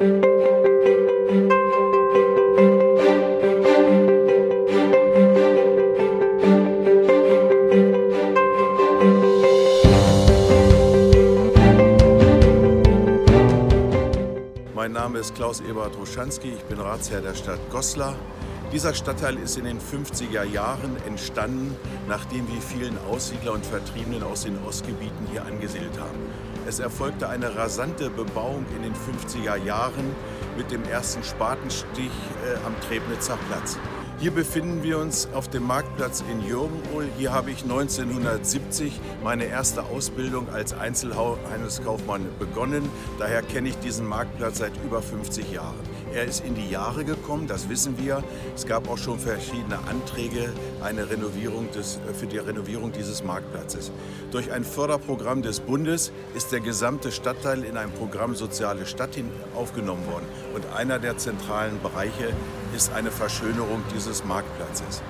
Mein Name ist Klaus Eberhard Ruschanski, ich bin Ratsherr der Stadt Goslar. Dieser Stadtteil ist in den 50er Jahren entstanden, nachdem wir vielen Aussiedler und Vertriebenen aus den Ostgebieten hier angesiedelt haben. Es erfolgte eine rasante Bebauung in den 50er Jahren mit dem ersten Spatenstich äh, am Trebnitzer Platz. Hier befinden wir uns auf dem Marktplatz in Jürgenol. Hier habe ich 1970 meine erste Ausbildung als Einzelhandelskaufmann begonnen. Daher kenne ich diesen Marktplatz seit über 50 Jahren. Er ist in die Jahre gekommen, das wissen wir. Es gab auch schon verschiedene Anträge eine Renovierung des, für die Renovierung dieses Marktplatzes. Durch ein Förderprogramm des Bundes ist der gesamte Stadtteil in ein Programm Soziale Stadt aufgenommen worden. Und einer der zentralen Bereiche ist eine Verschönerung dieses Marktplatzes.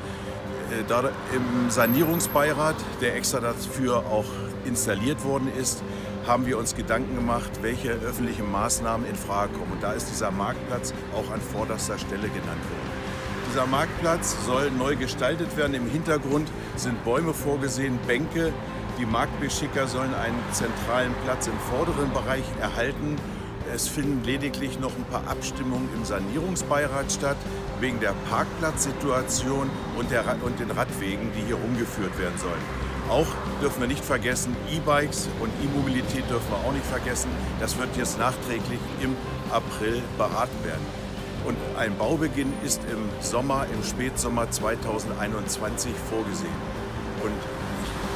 Äh, da Im Sanierungsbeirat, der extra dafür auch installiert worden ist, haben wir uns Gedanken gemacht, welche öffentlichen Maßnahmen in Frage kommen. Und da ist dieser Marktplatz auch an vorderster Stelle genannt worden. Dieser Marktplatz soll neu gestaltet werden. Im Hintergrund sind Bäume vorgesehen, Bänke. Die Marktbeschicker sollen einen zentralen Platz im vorderen Bereich erhalten es finden lediglich noch ein paar Abstimmungen im Sanierungsbeirat statt, wegen der Parkplatzsituation und, der, und den Radwegen, die hier rumgeführt werden sollen. Auch dürfen wir nicht vergessen, E-Bikes und E-Mobilität dürfen wir auch nicht vergessen. Das wird jetzt nachträglich im April beraten werden. Und ein Baubeginn ist im Sommer, im Spätsommer 2021 vorgesehen. Und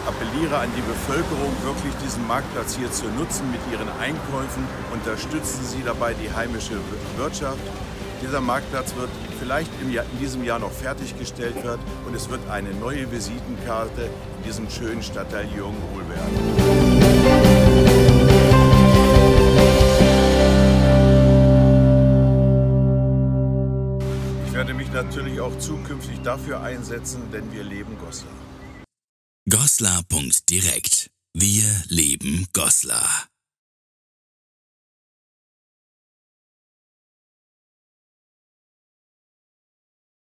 appelliere an die Bevölkerung, wirklich diesen Marktplatz hier zu nutzen mit ihren Einkäufen. Unterstützen Sie dabei die heimische Wirtschaft. Dieser Marktplatz wird vielleicht Jahr, in diesem Jahr noch fertiggestellt wird und es wird eine neue Visitenkarte in diesem schönen Stadtteil Jürgenhol werden. Ich werde mich natürlich auch zukünftig dafür einsetzen, denn wir leben Goslar. Goslar.direkt. Wir leben Goslar.